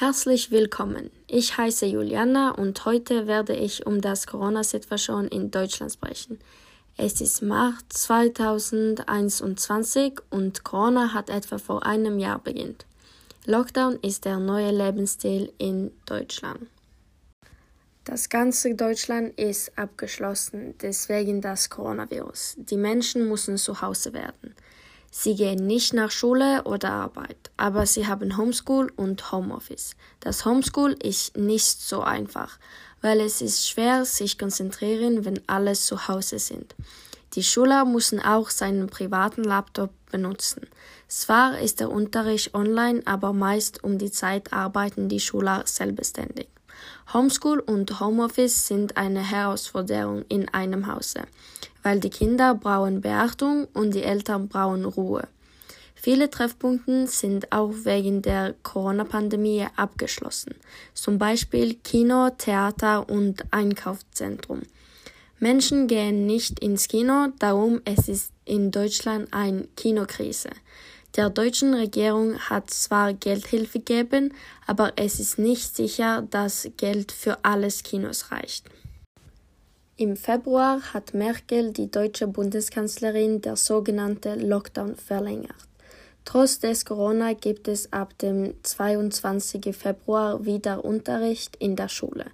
Herzlich willkommen. Ich heiße Juliana und heute werde ich um das Corona-Situation in Deutschland sprechen. Es ist März 2021 und Corona hat etwa vor einem Jahr beginnt. Lockdown ist der neue Lebensstil in Deutschland. Das ganze Deutschland ist abgeschlossen, deswegen das Coronavirus. Die Menschen müssen zu Hause werden. Sie gehen nicht nach Schule oder Arbeit, aber sie haben Homeschool und Homeoffice. Das Homeschool ist nicht so einfach, weil es ist schwer, sich konzentrieren, wenn alle zu Hause sind. Die Schüler müssen auch seinen privaten Laptop benutzen. Zwar ist der Unterricht online, aber meist um die Zeit arbeiten die Schüler selbstständig. Homeschool und Homeoffice sind eine Herausforderung in einem Hause weil die Kinder brauchen Beachtung und die Eltern brauchen Ruhe. Viele Treffpunkte sind auch wegen der Corona-Pandemie abgeschlossen, zum Beispiel Kino, Theater und Einkaufszentrum. Menschen gehen nicht ins Kino, darum es ist in Deutschland eine Kinokrise. Der deutschen Regierung hat zwar Geldhilfe gegeben, aber es ist nicht sicher, dass Geld für alles Kinos reicht. Im Februar hat Merkel, die deutsche Bundeskanzlerin, der sogenannte Lockdown verlängert. Trotz des Corona gibt es ab dem 22. Februar wieder Unterricht in der Schule,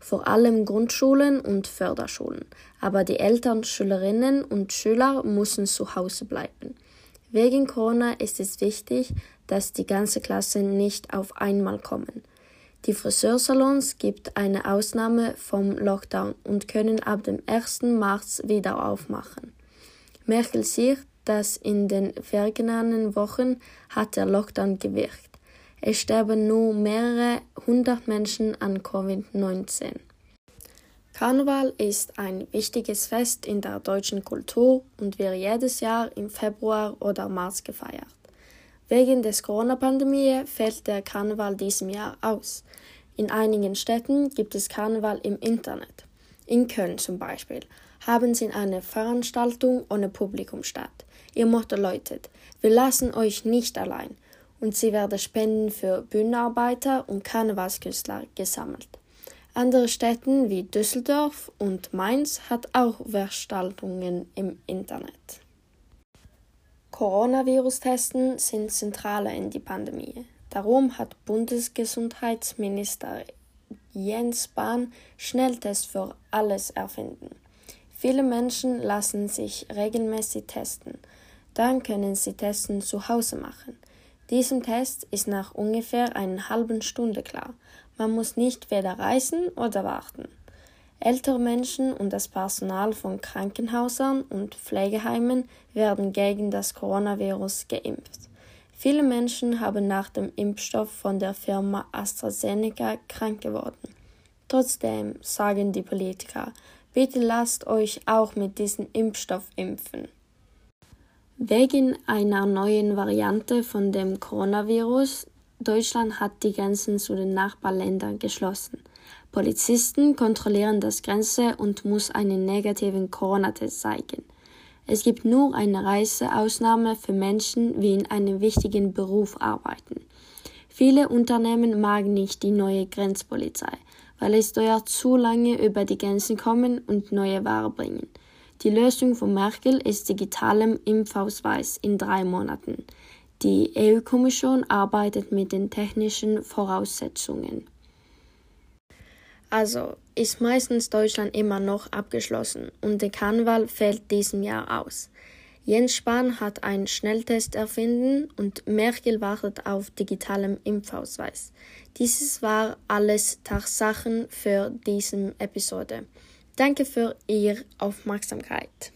vor allem Grundschulen und Förderschulen, aber die Eltern, Schülerinnen und Schüler müssen zu Hause bleiben. Wegen Corona ist es wichtig, dass die ganze Klasse nicht auf einmal kommen. Die Friseursalons gibt eine Ausnahme vom Lockdown und können ab dem 1. März wieder aufmachen. Merkel sieht, dass in den vergangenen Wochen hat der Lockdown gewirkt. Es sterben nur mehrere hundert Menschen an Covid-19. Karneval ist ein wichtiges Fest in der deutschen Kultur und wird jedes Jahr im Februar oder März gefeiert. Wegen des Corona-Pandemie fällt der Karneval diesem Jahr aus. In einigen Städten gibt es Karneval im Internet. In Köln zum Beispiel haben sie eine Veranstaltung ohne Publikum statt. Ihr Motto läutet, wir lassen euch nicht allein. Und sie werden Spenden für Bühnenarbeiter und Karnevalskünstler gesammelt. Andere Städte wie Düsseldorf und Mainz hat auch Veranstaltungen im Internet. Coronavirus-Testen sind zentraler in die Pandemie. Darum hat Bundesgesundheitsminister Jens Spahn Schnelltests für alles erfinden. Viele Menschen lassen sich regelmäßig testen. Dann können sie Testen zu Hause machen. Diesem Test ist nach ungefähr einer halben Stunde klar. Man muss nicht weder reisen oder warten. Ältere Menschen und das Personal von Krankenhäusern und Pflegeheimen werden gegen das Coronavirus geimpft. Viele Menschen haben nach dem Impfstoff von der Firma AstraZeneca krank geworden. Trotzdem sagen die Politiker, bitte lasst euch auch mit diesem Impfstoff impfen. Wegen einer neuen Variante von dem Coronavirus Deutschland hat die Grenzen zu den Nachbarländern geschlossen. Polizisten kontrollieren das Grenze und muss einen negativen Corona-Test zeigen. Es gibt nur eine Reiseausnahme für Menschen, die in einem wichtigen Beruf arbeiten. Viele Unternehmen magen nicht die neue Grenzpolizei, weil es dort zu lange über die Grenzen kommen und neue Ware bringen. Die Lösung von Merkel ist digitalem Impfausweis in drei Monaten. Die EU-Kommission arbeitet mit den technischen Voraussetzungen. Also ist meistens Deutschland immer noch abgeschlossen und der Karneval fällt diesem Jahr aus. Jens Spahn hat einen Schnelltest erfunden und Merkel wartet auf digitalem Impfausweis. Dieses war alles Tatsachen für diese Episode. Danke für Ihre Aufmerksamkeit.